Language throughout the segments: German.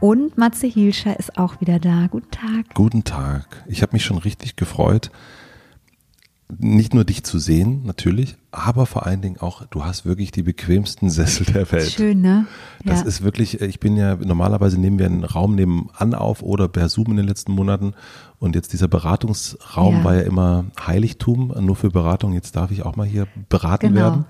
und Matze Hielscher ist auch wieder da. Guten Tag. Guten Tag. Ich habe mich schon richtig gefreut, nicht nur dich zu sehen, natürlich, aber vor allen Dingen auch, du hast wirklich die bequemsten Sessel der Welt. Schön, ne? Das ist wirklich, ich bin ja, normalerweise nehmen wir einen Raum nebenan auf oder per Zoom in den letzten Monaten und jetzt dieser Beratungsraum ja. war ja immer Heiligtum, nur für Beratung. Jetzt darf ich auch mal hier beraten genau. werden.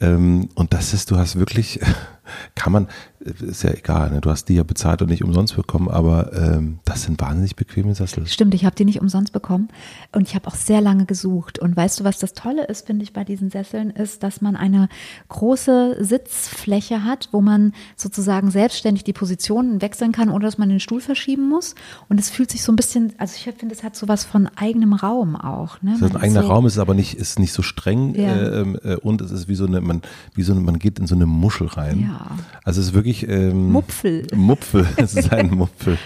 Ähm, und das ist, du hast wirklich, kann man, ist ja egal, ne? du hast die ja bezahlt und nicht umsonst bekommen, aber ähm, das sind wahnsinnig bequeme Sessel. Stimmt, ich habe die nicht umsonst bekommen und ich habe auch sehr lange gesucht. Und weißt du, was das Tolle ist, finde ich, bei diesen Sesseln, ist, dass man eine große Sitzfläche hat, wo man sozusagen selbstständig die Positionen wechseln kann, ohne dass man den Stuhl verschieben muss. Und es fühlt sich so ein bisschen, also ich finde, es hat so was von eigenem Raum auch. Ne? Das ist ein eigener so, Raum, ist aber nicht, ist nicht so streng ja. äh, äh, und es ist wie so eine, man, wie so eine, man geht in so eine Muschel rein. Ja. Also es ist wirklich ähm, Mupfel. Mupfel, es ist ein Mupfel.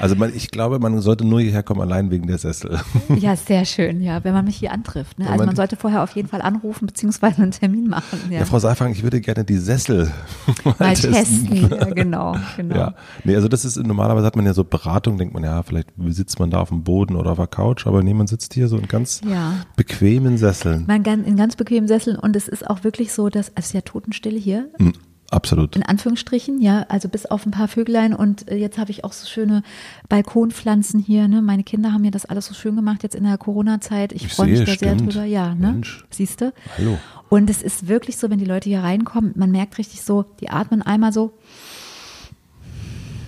Also man, ich glaube, man sollte nur hierher kommen, allein wegen der Sessel. Ja, sehr schön, ja, wenn man mich hier antrifft. Ne? Also man, sollte vorher auf jeden Fall anrufen beziehungsweise einen Termin machen. Ja, ja Frau Seifang, ich würde gerne die Sessel mal testen. testen. Ja, genau, genau. Ja, nee, also das ist normalerweise hat man ja so Beratung, denkt man ja, vielleicht sitzt man da auf dem Boden oder auf der Couch, aber nee, man sitzt hier so in ganz ja. bequemen Sesseln. Man in ganz bequemen Sesseln und es ist auch wirklich so, dass es ist ja Totenstille hier. Mhm. Absolut. In Anführungsstrichen, ja, also bis auf ein paar Vöglein und äh, jetzt habe ich auch so schöne Balkonpflanzen hier, ne? Meine Kinder haben mir das alles so schön gemacht jetzt in der Corona-Zeit. Ich, ich freue mich da stimmt. sehr drüber, ja, ne? Siehst du? Hallo. Und es ist wirklich so, wenn die Leute hier reinkommen, man merkt richtig so, die atmen einmal so,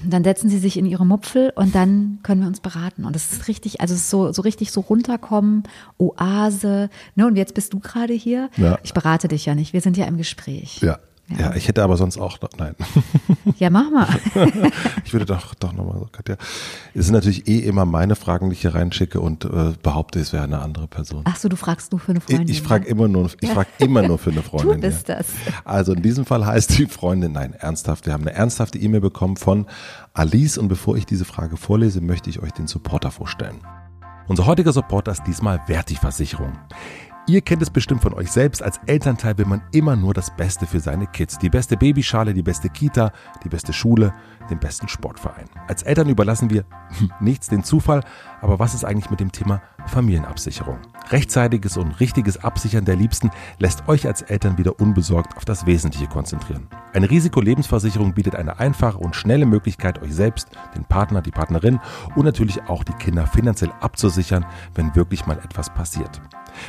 dann setzen sie sich in ihre Mupfel und dann können wir uns beraten. Und das ist richtig, also so, so richtig so runterkommen, Oase. Ne? Und jetzt bist du gerade hier. Ja. Ich berate dich ja nicht, wir sind ja im Gespräch. Ja. Ja. ja, ich hätte aber sonst auch, noch, nein. Ja, mach mal. ich würde doch, doch nochmal so, Katja. Es sind natürlich eh immer meine Fragen, die ich hier reinschicke und äh, behaupte, es wäre eine andere Person. Ach so, du fragst nur für eine Freundin. Ich, ich frage immer nur, ich frage immer nur für eine Freundin. Du bist das. Also in diesem Fall heißt die Freundin, nein, ernsthaft. Wir haben eine ernsthafte E-Mail bekommen von Alice und bevor ich diese Frage vorlese, möchte ich euch den Supporter vorstellen. Unser heutiger Supporter ist diesmal Verti-Versicherung. Ihr kennt es bestimmt von euch selbst. Als Elternteil will man immer nur das Beste für seine Kids. Die beste Babyschale, die beste Kita, die beste Schule, den besten Sportverein. Als Eltern überlassen wir nichts den Zufall. Aber was ist eigentlich mit dem Thema Familienabsicherung? Rechtzeitiges und richtiges Absichern der Liebsten lässt euch als Eltern wieder unbesorgt auf das Wesentliche konzentrieren. Eine Risikolebensversicherung bietet eine einfache und schnelle Möglichkeit, euch selbst, den Partner, die Partnerin und natürlich auch die Kinder finanziell abzusichern, wenn wirklich mal etwas passiert.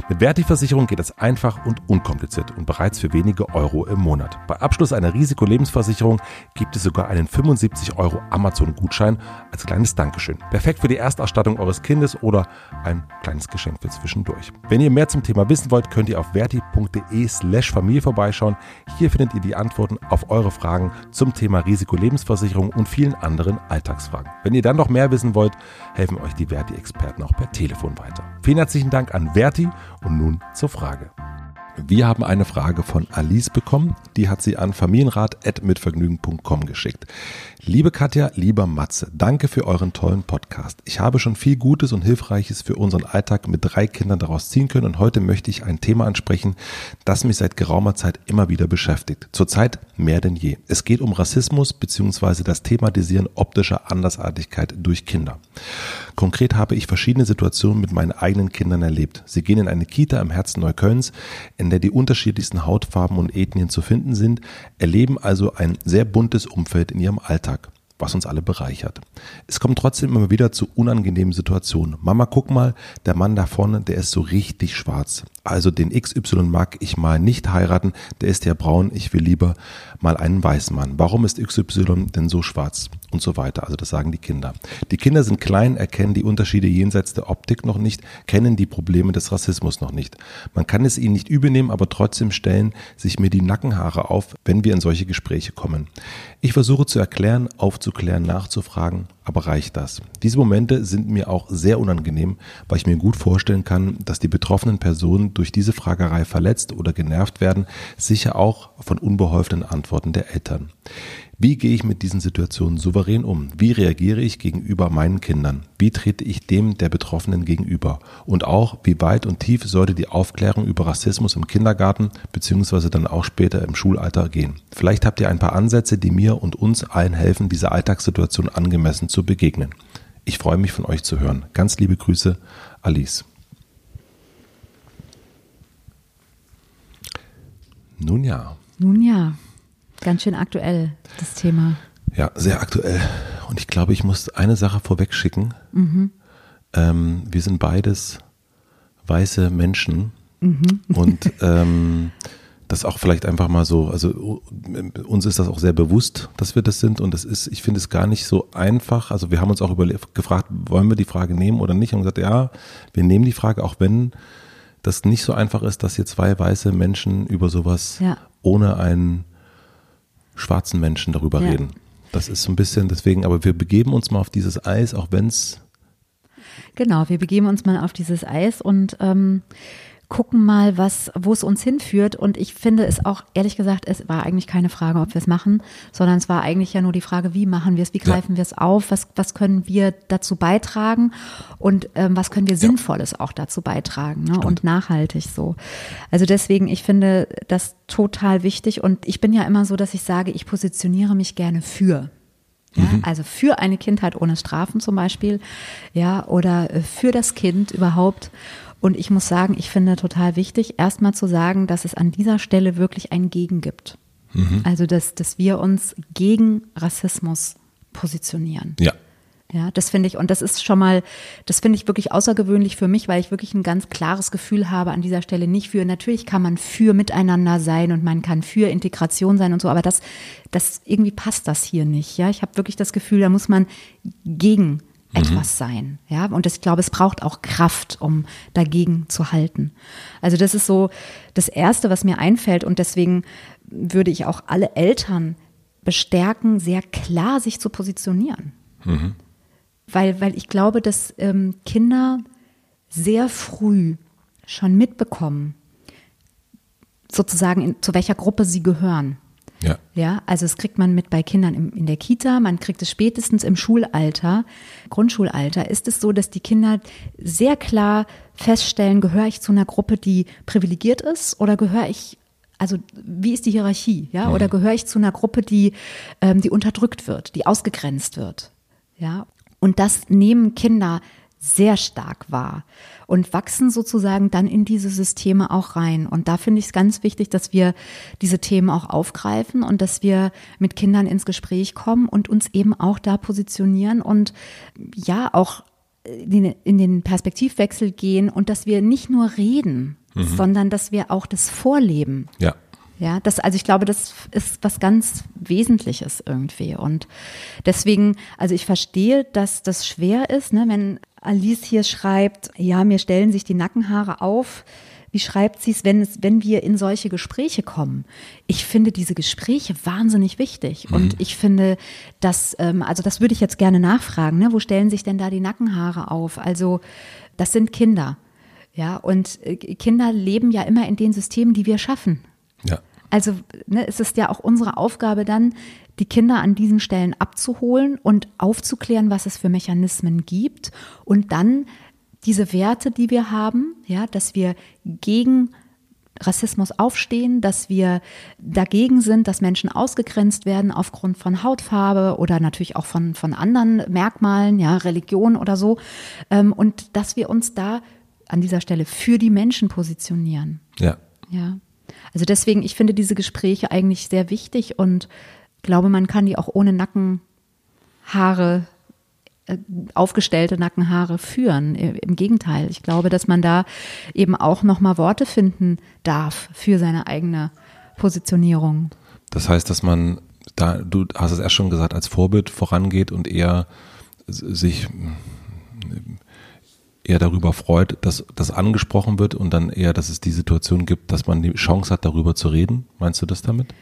Mit Verti-Versicherung geht es einfach und unkompliziert und bereits für wenige Euro im Monat. Bei Abschluss einer Risikolebensversicherung gibt es sogar einen 75 Euro Amazon-Gutschein als kleines Dankeschön. Perfekt für die Erstausstattung eures Kindes oder ein kleines Geschenk für zwischendurch. Wenn ihr mehr zum Thema wissen wollt, könnt ihr auf verti.de slash Familie vorbeischauen. Hier findet ihr die Antworten auf eure Fragen zum Thema Risikolebensversicherung und vielen anderen Alltagsfragen. Wenn ihr dann noch mehr wissen wollt, helfen euch die Verti-Experten auch per Telefon weiter. Vielen herzlichen Dank an Verti und nun zur Frage. Wir haben eine Frage von Alice bekommen. Die hat sie an familienrat.mitvergnügen.com geschickt. Liebe Katja, lieber Matze, danke für euren tollen Podcast. Ich habe schon viel Gutes und Hilfreiches für unseren Alltag mit drei Kindern daraus ziehen können und heute möchte ich ein Thema ansprechen, das mich seit geraumer Zeit immer wieder beschäftigt. Zurzeit mehr denn je. Es geht um Rassismus bzw. das Thematisieren optischer Andersartigkeit durch Kinder. Konkret habe ich verschiedene Situationen mit meinen eigenen Kindern erlebt. Sie gehen in eine Kita im Herzen Neuköllns, in der die unterschiedlichsten Hautfarben und Ethnien zu finden sind, erleben also ein sehr buntes Umfeld in ihrem Alltag. was uns alle bereichert. Es kommt trotzdem immer wieder zu unangenehmen Situationen. Mama, guck mal, der Mann da vorne, der ist so richtig schwarz. Also den XY mag ich mal nicht heiraten, der ist ja braun, ich will lieber mal einen weißen Mann. Warum ist XY denn so schwarz? Und so weiter. Also das sagen die Kinder. Die Kinder sind klein, erkennen die Unterschiede jenseits der Optik noch nicht, kennen die Probleme des Rassismus noch nicht. Man kann es ihnen nicht übernehmen, aber trotzdem stellen sich mir die Nackenhaare auf, wenn wir in solche Gespräche kommen. Ich versuche zu erklären, aufzuklären, nachzufragen, aber reicht das? Diese Momente sind mir auch sehr unangenehm, weil ich mir gut vorstellen kann, dass die betroffenen Personen durch diese Fragerei verletzt oder genervt werden, sicher auch von unbeholfenen Antworten der Eltern. Wie gehe ich mit diesen Situationen souverän um? Wie reagiere ich gegenüber meinen Kindern? Wie trete ich dem der Betroffenen gegenüber? Und auch, wie weit und tief sollte die Aufklärung über Rassismus im Kindergarten beziehungsweise dann auch später im Schulalter gehen? Vielleicht habt ihr ein paar Ansätze, die mir und uns allen helfen, dieser Alltagssituation angemessen zu begegnen. Ich freue mich von euch zu hören. Ganz liebe Grüße, Alice. Nun ja. Nun ja. Ganz schön aktuell, das Thema. Ja, sehr aktuell. Und ich glaube, ich muss eine Sache vorweg schicken. Mhm. Ähm, wir sind beides weiße Menschen. Mhm. Und ähm, das auch vielleicht einfach mal so, also uns ist das auch sehr bewusst, dass wir das sind. Und das ist, ich finde es gar nicht so einfach. Also wir haben uns auch gefragt, wollen wir die Frage nehmen oder nicht? Und gesagt, ja, wir nehmen die Frage, auch wenn das nicht so einfach ist, dass hier zwei weiße Menschen über sowas ja. ohne einen schwarzen Menschen darüber ja. reden. Das ist so ein bisschen deswegen, aber wir begeben uns mal auf dieses Eis, auch wenn es. Genau, wir begeben uns mal auf dieses Eis und ähm, gucken mal, was, wo es uns hinführt. Und ich finde es auch, ehrlich gesagt, es war eigentlich keine Frage, ob wir es machen, sondern es war eigentlich ja nur die Frage, wie machen wir es, wie greifen ja. wir es auf, was, was können wir dazu beitragen und ähm, was können wir Sinnvolles ja. auch dazu beitragen ne? und nachhaltig so. Also deswegen, ich finde das total wichtig und ich bin ja immer so, dass ich sage, ich positioniere mich gerne für. Ja, mhm. Also für eine Kindheit ohne Strafen zum Beispiel, ja, oder äh, für das Kind überhaupt. Und ich muss sagen, ich finde total wichtig, erstmal zu sagen, dass es an dieser Stelle wirklich ein Gegen gibt. Mhm. Also, dass, dass wir uns gegen Rassismus positionieren. Ja. Ja, das finde ich, und das ist schon mal, das finde ich wirklich außergewöhnlich für mich, weil ich wirklich ein ganz klares Gefühl habe an dieser Stelle nicht für, natürlich kann man für miteinander sein und man kann für Integration sein und so, aber das, das, irgendwie passt das hier nicht. Ja, ich habe wirklich das Gefühl, da muss man gegen. Etwas sein. Ja, und ich glaube, es braucht auch Kraft, um dagegen zu halten. Also das ist so das Erste, was mir einfällt. Und deswegen würde ich auch alle Eltern bestärken, sehr klar sich zu positionieren. Mhm. Weil, weil ich glaube, dass ähm, Kinder sehr früh schon mitbekommen, sozusagen in, zu welcher Gruppe sie gehören. Ja. Ja, also das kriegt man mit bei Kindern im, in der Kita, man kriegt es spätestens im Schulalter, Grundschulalter, ist es so, dass die Kinder sehr klar feststellen, gehöre ich zu einer Gruppe, die privilegiert ist oder gehöre ich also wie ist die Hierarchie, ja? Mhm. Oder gehöre ich zu einer Gruppe, die, ähm, die unterdrückt wird, die ausgegrenzt wird, ja? Und das nehmen Kinder sehr stark wahr und wachsen sozusagen dann in diese Systeme auch rein. Und da finde ich es ganz wichtig, dass wir diese Themen auch aufgreifen und dass wir mit Kindern ins Gespräch kommen und uns eben auch da positionieren und ja auch in den Perspektivwechsel gehen und dass wir nicht nur reden, mhm. sondern dass wir auch das vorleben. Ja. Ja, das, also ich glaube, das ist was ganz Wesentliches irgendwie. Und deswegen, also ich verstehe, dass das schwer ist, ne, wenn Alice hier schreibt, ja, mir stellen sich die Nackenhaare auf. Wie schreibt sie es, wenn es, wenn wir in solche Gespräche kommen? Ich finde diese Gespräche wahnsinnig wichtig. Mhm. Und ich finde, dass, ähm, also das würde ich jetzt gerne nachfragen, ne? Wo stellen sich denn da die Nackenhaare auf? Also, das sind Kinder. Ja, und äh, Kinder leben ja immer in den Systemen, die wir schaffen. Ja. Also ne, es ist ja auch unsere Aufgabe dann, die Kinder an diesen Stellen abzuholen und aufzuklären, was es für Mechanismen gibt und dann diese Werte, die wir haben, ja, dass wir gegen Rassismus aufstehen, dass wir dagegen sind, dass Menschen ausgegrenzt werden aufgrund von Hautfarbe oder natürlich auch von, von anderen Merkmalen, ja, Religion oder so. Ähm, und dass wir uns da an dieser Stelle für die Menschen positionieren. Ja. Ja. Also deswegen, ich finde diese Gespräche eigentlich sehr wichtig und glaube, man kann die auch ohne Nacken Haare äh, aufgestellte Nackenhaare führen. Im Gegenteil, ich glaube, dass man da eben auch noch mal Worte finden darf für seine eigene Positionierung. Das heißt, dass man da, du hast es erst schon gesagt, als Vorbild vorangeht und eher sich eher darüber freut, dass das angesprochen wird und dann eher, dass es die Situation gibt, dass man die Chance hat, darüber zu reden. Meinst du das damit?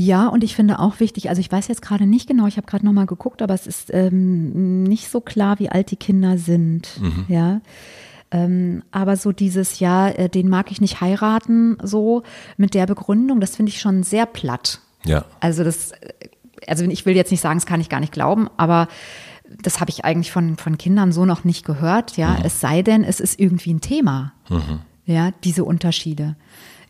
Ja, und ich finde auch wichtig, also ich weiß jetzt gerade nicht genau, ich habe gerade nochmal geguckt, aber es ist ähm, nicht so klar, wie alt die Kinder sind. Mhm. Ja. Ähm, aber so dieses ja, äh, den mag ich nicht heiraten, so mit der Begründung, das finde ich schon sehr platt. Ja. Also das, äh, also ich will jetzt nicht sagen, das kann ich gar nicht glauben, aber das habe ich eigentlich von, von Kindern so noch nicht gehört, ja. Mhm. Es sei denn, es ist irgendwie ein Thema, mhm. ja, diese Unterschiede.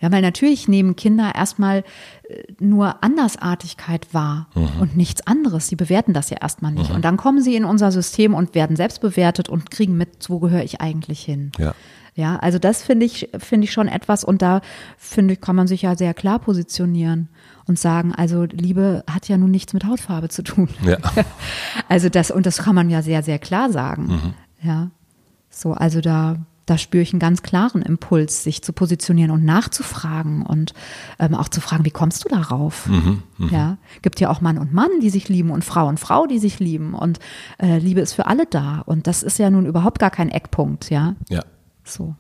Ja, weil natürlich nehmen Kinder erstmal äh, nur Andersartigkeit wahr mhm. und nichts anderes. Sie bewerten das ja erstmal nicht. Mhm. Und dann kommen sie in unser System und werden selbst bewertet und kriegen mit, wo gehöre ich eigentlich hin. Ja. Ja, also das finde ich, finde ich schon etwas und da finde ich, kann man sich ja sehr klar positionieren und sagen, also Liebe hat ja nun nichts mit Hautfarbe zu tun. Ja. Also das, und das kann man ja sehr, sehr klar sagen. Mhm. Ja. So, also da, da spüre ich einen ganz klaren Impuls, sich zu positionieren und nachzufragen und ähm, auch zu fragen, wie kommst du darauf? Mhm, mh. Ja, gibt ja auch Mann und Mann, die sich lieben und Frau und Frau, die sich lieben und äh, Liebe ist für alle da und das ist ja nun überhaupt gar kein Eckpunkt, ja. Ja. So.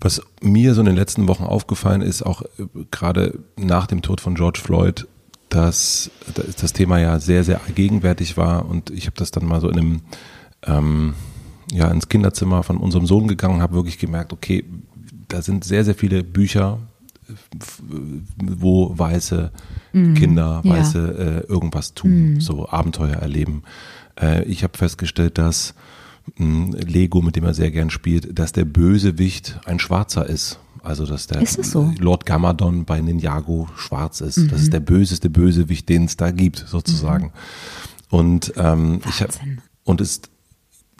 Was mir so in den letzten Wochen aufgefallen ist, auch äh, gerade nach dem Tod von George Floyd, dass das Thema ja sehr, sehr gegenwärtig war und ich habe das dann mal so in einem, ähm, ja, ins Kinderzimmer von unserem Sohn gegangen und habe wirklich gemerkt, okay, da sind sehr, sehr viele Bücher, wo weiße mm, Kinder, weiße ja. äh, irgendwas tun, mm. so Abenteuer erleben. Äh, ich habe festgestellt, dass Lego, mit dem er sehr gern spielt, dass der Bösewicht ein Schwarzer ist. Also dass der so? Lord Gamadon bei Ninjago schwarz ist. Mhm. Das ist der böseste Bösewicht, den es da gibt, sozusagen. Mhm. Und ähm, ich habe und ist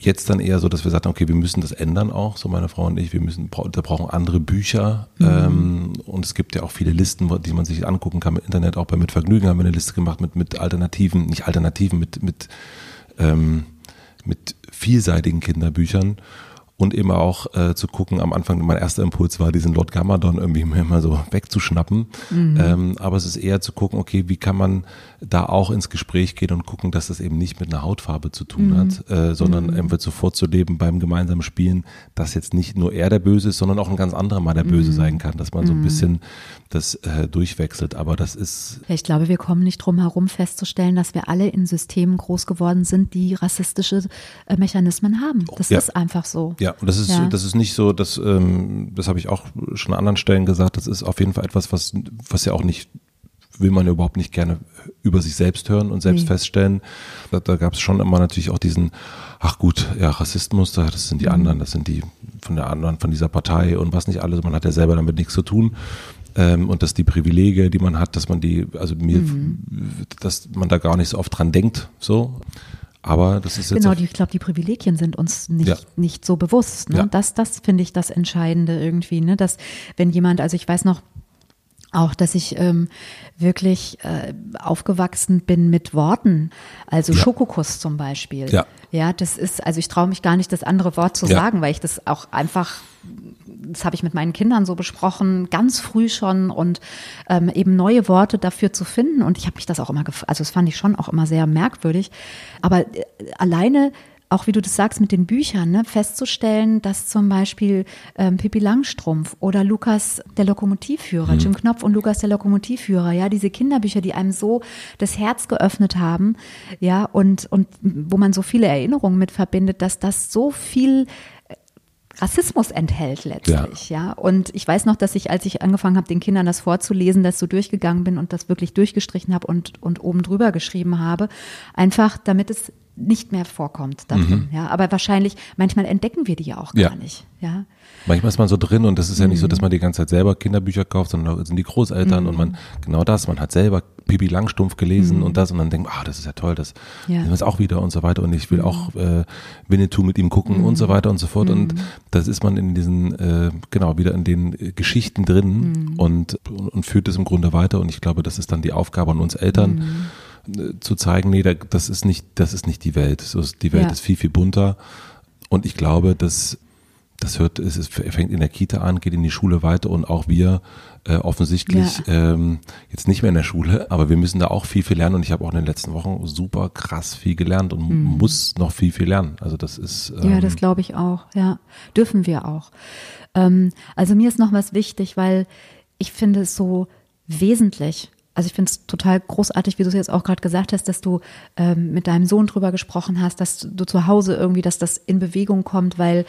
jetzt dann eher so, dass wir sagen, okay, wir müssen das ändern auch, so meine Frau und ich, wir müssen, da brauchen andere Bücher mhm. ähm, und es gibt ja auch viele Listen, die man sich angucken kann im Internet, auch bei Mitvergnügen haben wir eine Liste gemacht mit, mit Alternativen, nicht Alternativen, mit, mit ähm, mit vielseitigen Kinderbüchern und eben auch äh, zu gucken, am Anfang mein erster Impuls war, diesen Lord Gamadon irgendwie mir mal so wegzuschnappen. Mhm. Ähm, aber es ist eher zu gucken, okay, wie kann man da auch ins Gespräch gehen und gucken, dass das eben nicht mit einer Hautfarbe zu tun mhm. hat, äh, sondern mhm. einfach sofort zu leben beim gemeinsamen Spielen, dass jetzt nicht nur er der Böse ist, sondern auch ein ganz anderer mal der Böse mhm. sein kann, dass man so ein mhm. bisschen das äh, durchwechselt. Aber das ist. Ja, ich glaube, wir kommen nicht drum herum festzustellen, dass wir alle in Systemen groß geworden sind, die rassistische äh, Mechanismen haben. Das ja. ist einfach so. Ja, und das ist, ja. das ist nicht so, dass, ähm, das habe ich auch schon an anderen Stellen gesagt, das ist auf jeden Fall etwas, was, was ja auch nicht will man ja überhaupt nicht gerne über sich selbst hören und selbst nee. feststellen. Da, da gab es schon immer natürlich auch diesen, ach gut, ja, Rassismus, das sind die mhm. anderen, das sind die von der anderen, von dieser Partei und was nicht alles. Man hat ja selber damit nichts zu tun. Ähm, und dass die Privilege, die man hat, dass man die, also mir, mhm. dass man da gar nicht so oft dran denkt, so. Aber das ist jetzt. Genau, die, ich glaube, die Privilegien sind uns nicht, ja. nicht so bewusst. Ne? Ja. Das, das finde ich das Entscheidende irgendwie, ne? Dass, wenn jemand, also ich weiß noch, auch, dass ich ähm, wirklich äh, aufgewachsen bin mit Worten, also ja. Schokokuss zum Beispiel. Ja. ja, das ist, also ich traue mich gar nicht, das andere Wort zu ja. sagen, weil ich das auch einfach, das habe ich mit meinen Kindern so besprochen, ganz früh schon und ähm, eben neue Worte dafür zu finden. Und ich habe mich das auch immer, also das fand ich schon auch immer sehr merkwürdig. Aber äh, alleine auch wie du das sagst mit den Büchern, ne, festzustellen, dass zum Beispiel ähm, Pippi Langstrumpf oder Lukas der Lokomotivführer, mhm. Jim Knopf und Lukas der Lokomotivführer, ja, diese Kinderbücher, die einem so das Herz geöffnet haben, ja, und, und wo man so viele Erinnerungen mit verbindet, dass das so viel Rassismus enthält letztlich, ja. ja. Und ich weiß noch, dass ich, als ich angefangen habe, den Kindern das vorzulesen, das so durchgegangen bin und das wirklich durchgestrichen habe und, und oben drüber geschrieben habe, einfach damit es nicht mehr vorkommt da drin. Mhm. Ja, aber wahrscheinlich, manchmal entdecken wir die ja auch gar ja. nicht. Ja. Manchmal ist man so drin und das ist ja nicht so, dass man die ganze Zeit selber Kinderbücher kauft, sondern da sind die Großeltern mhm. und man, genau das, man hat selber Pipi Langstumpf gelesen mhm. und das und dann denkt, ah, das ist ja toll, das ja. ist auch wieder und so weiter und ich will mhm. auch äh, Winnetou mit ihm gucken und so mhm. weiter und so fort und mhm. das ist man in diesen, äh, genau, wieder in den äh, Geschichten drin und, und, und führt es im Grunde weiter und ich glaube, das ist dann die Aufgabe an uns Eltern, zu zeigen, nee, das ist nicht, das ist nicht die Welt. Die Welt ja. ist viel, viel bunter. Und ich glaube, dass das hört, es ist, fängt in der Kita an, geht in die Schule weiter und auch wir äh, offensichtlich ja. ähm, jetzt nicht mehr in der Schule, aber wir müssen da auch viel, viel lernen und ich habe auch in den letzten Wochen super krass viel gelernt und mhm. muss noch viel, viel lernen. Also das ist. Ähm, ja, das glaube ich auch, ja. Dürfen wir auch. Ähm, also mir ist noch was wichtig, weil ich finde es so wesentlich, also ich finde es total großartig, wie du es jetzt auch gerade gesagt hast, dass du ähm, mit deinem Sohn drüber gesprochen hast, dass du zu Hause irgendwie, dass das in Bewegung kommt, weil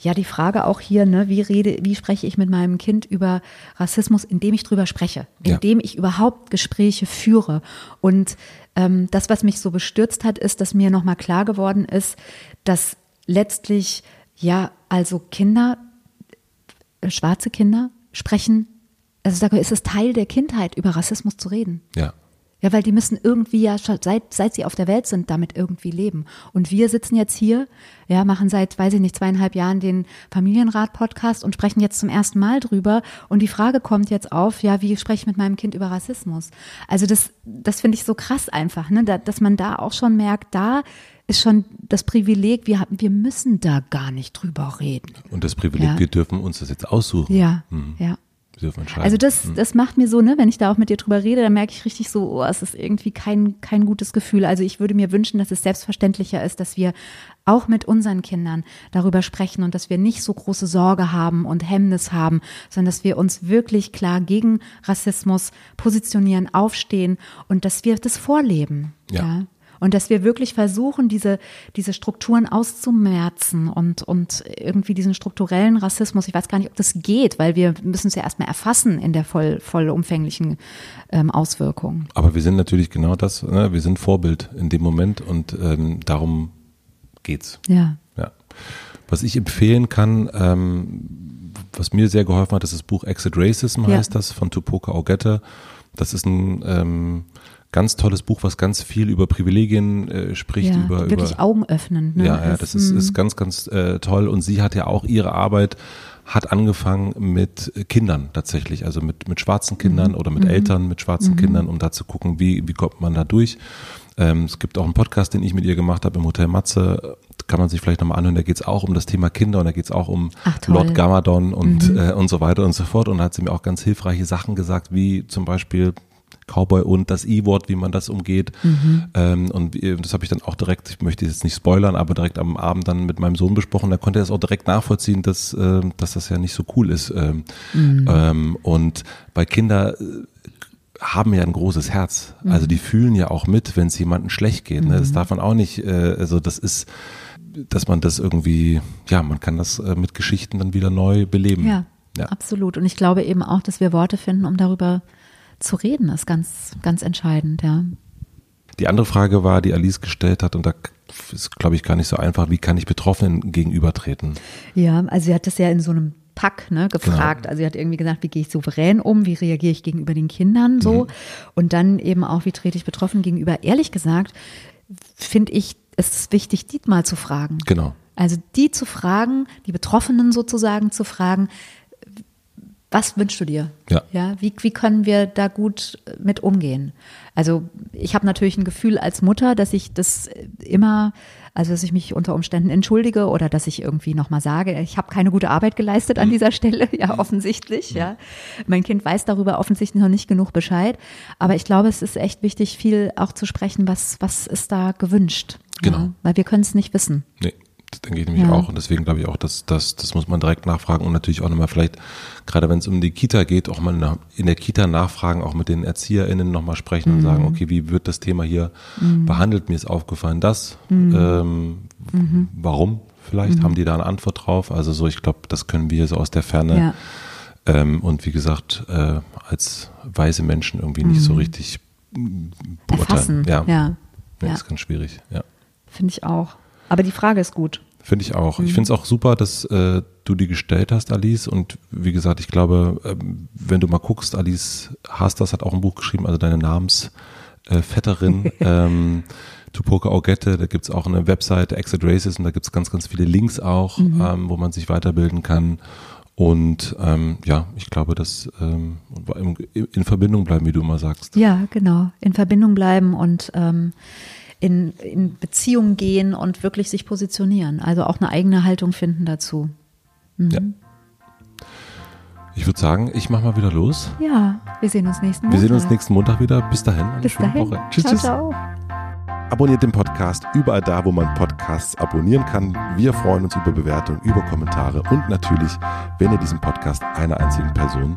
ja die Frage auch hier, ne, wie rede, wie spreche ich mit meinem Kind über Rassismus, indem ich drüber spreche, indem ja. ich überhaupt Gespräche führe. Und ähm, das, was mich so bestürzt hat, ist, dass mir nochmal klar geworden ist, dass letztlich ja also Kinder, äh, schwarze Kinder sprechen also sage, ist es Teil der Kindheit, über Rassismus zu reden. Ja. Ja, weil die müssen irgendwie ja schon seit, seit sie auf der Welt sind, damit irgendwie leben. Und wir sitzen jetzt hier, ja, machen seit, weiß ich nicht, zweieinhalb Jahren den Familienrat-Podcast und sprechen jetzt zum ersten Mal drüber. Und die Frage kommt jetzt auf, ja, wie spreche ich mit meinem Kind über Rassismus? Also das, das finde ich so krass einfach, ne, da, dass man da auch schon merkt, da ist schon das Privileg, wir, wir müssen da gar nicht drüber reden. Und das Privileg, ja. wir dürfen uns das jetzt aussuchen. Ja, mhm. ja. Also das, hm. das macht mir so, ne, wenn ich da auch mit dir drüber rede, dann merke ich richtig so, oh, es ist irgendwie kein, kein gutes Gefühl. Also ich würde mir wünschen, dass es selbstverständlicher ist, dass wir auch mit unseren Kindern darüber sprechen und dass wir nicht so große Sorge haben und Hemmnis haben, sondern dass wir uns wirklich klar gegen Rassismus positionieren, aufstehen und dass wir das vorleben. ja? ja? Und dass wir wirklich versuchen, diese, diese Strukturen auszumerzen und, und irgendwie diesen strukturellen Rassismus, ich weiß gar nicht, ob das geht, weil wir müssen es ja erstmal erfassen in der voll, vollumfänglichen ähm, Auswirkung. Aber wir sind natürlich genau das, ne? wir sind Vorbild in dem Moment und ähm, darum geht's. Ja. ja. Was ich empfehlen kann, ähm, was mir sehr geholfen hat, ist das Buch Exit Racism, heißt ja. das, von Tupoka Ogette. Das ist ein ähm, ganz tolles Buch, was ganz viel über Privilegien äh, spricht. Ja, über, wirklich über, Augen öffnen. Ne? Ja, ja, das ist, ist ganz, ganz äh, toll. Und sie hat ja auch ihre Arbeit hat angefangen mit Kindern tatsächlich, also mit, mit schwarzen Kindern mhm. oder mit mhm. Eltern mit schwarzen mhm. Kindern, um da zu gucken, wie, wie kommt man da durch. Ähm, es gibt auch einen Podcast, den ich mit ihr gemacht habe im Hotel Matze, kann man sich vielleicht nochmal anhören, da geht es auch um das Thema Kinder und da geht es auch um Ach, Lord Gamadon und, mhm. äh, und so weiter und so fort. Und da hat sie mir auch ganz hilfreiche Sachen gesagt, wie zum Beispiel Cowboy und das E-Wort, wie man das umgeht. Mhm. Ähm, und das habe ich dann auch direkt, ich möchte jetzt nicht spoilern, aber direkt am Abend dann mit meinem Sohn besprochen. Da konnte er es auch direkt nachvollziehen, dass, äh, dass das ja nicht so cool ist. Ähm, mhm. ähm, und bei Kindern äh, haben ja ein großes Herz. Mhm. Also die fühlen ja auch mit, wenn es jemandem schlecht geht. Ne? Das mhm. darf man auch nicht, äh, also das ist, dass man das irgendwie, ja, man kann das äh, mit Geschichten dann wieder neu beleben. Ja, ja, absolut. Und ich glaube eben auch, dass wir Worte finden, um darüber zu reden, ist ganz, ganz entscheidend, ja. Die andere Frage war, die Alice gestellt hat, und da ist, glaube ich, gar nicht so einfach, wie kann ich Betroffenen gegenübertreten? Ja, also sie hat das ja in so einem Pack ne, gefragt. Genau. Also sie hat irgendwie gesagt, wie gehe ich souverän um, wie reagiere ich gegenüber den Kindern so mhm. und dann eben auch, wie trete ich betroffen gegenüber. Ehrlich gesagt, finde ich es wichtig, die mal zu fragen. Genau. Also die zu fragen, die Betroffenen sozusagen zu fragen, was wünschst du dir? Ja. ja wie, wie können wir da gut mit umgehen? Also ich habe natürlich ein Gefühl als Mutter, dass ich das immer, also dass ich mich unter Umständen entschuldige oder dass ich irgendwie nochmal sage, ich habe keine gute Arbeit geleistet an mhm. dieser Stelle, ja offensichtlich, ja. Mein Kind weiß darüber offensichtlich noch nicht genug Bescheid, aber ich glaube, es ist echt wichtig, viel auch zu sprechen, was, was ist da gewünscht. Genau. Ja? Weil wir können es nicht wissen. Nee. Denke ich nämlich ja. auch. Und deswegen glaube ich auch, dass das, das muss man direkt nachfragen und natürlich auch nochmal vielleicht, gerade wenn es um die Kita geht, auch mal in der Kita nachfragen, auch mit den ErzieherInnen nochmal sprechen mhm. und sagen, okay, wie wird das Thema hier mhm. behandelt? Mir ist aufgefallen, das. Mhm. Ähm, mhm. warum? Vielleicht mhm. haben die da eine Antwort drauf. Also so, ich glaube, das können wir so aus der Ferne. Ja. Ähm, und wie gesagt, äh, als weise Menschen irgendwie nicht so richtig beurteilen. Ja. ja. ja. ist ganz schwierig, ja. Finde ich auch. Aber die Frage ist gut. Finde ich auch. Mhm. Ich finde es auch super, dass äh, du die gestellt hast, Alice. Und wie gesagt, ich glaube, äh, wenn du mal guckst, Alice Hasters hat auch ein Buch geschrieben, also deine Namensvetterin. Äh, ähm, Tupoka Augette, da gibt es auch eine Website, Exit Races, und da gibt es ganz, ganz viele Links auch, mhm. ähm, wo man sich weiterbilden kann. Und ähm, ja, ich glaube, dass ähm, in Verbindung bleiben, wie du immer sagst. Ja, genau. In Verbindung bleiben und ähm, in, in Beziehung gehen und wirklich sich positionieren. Also auch eine eigene Haltung finden dazu. Mhm. Ja. Ich würde sagen, ich mache mal wieder los. Ja, wir sehen uns nächsten Montag. Wir sehen uns nächsten Montag wieder. Bis dahin. Eine Bis schöne dahin. Woche. Tschüss, ciao, tschüss. Ciao. Abonniert den Podcast überall da, wo man Podcasts abonnieren kann. Wir freuen uns über Bewertungen, über Kommentare und natürlich, wenn ihr diesen Podcast einer einzigen Person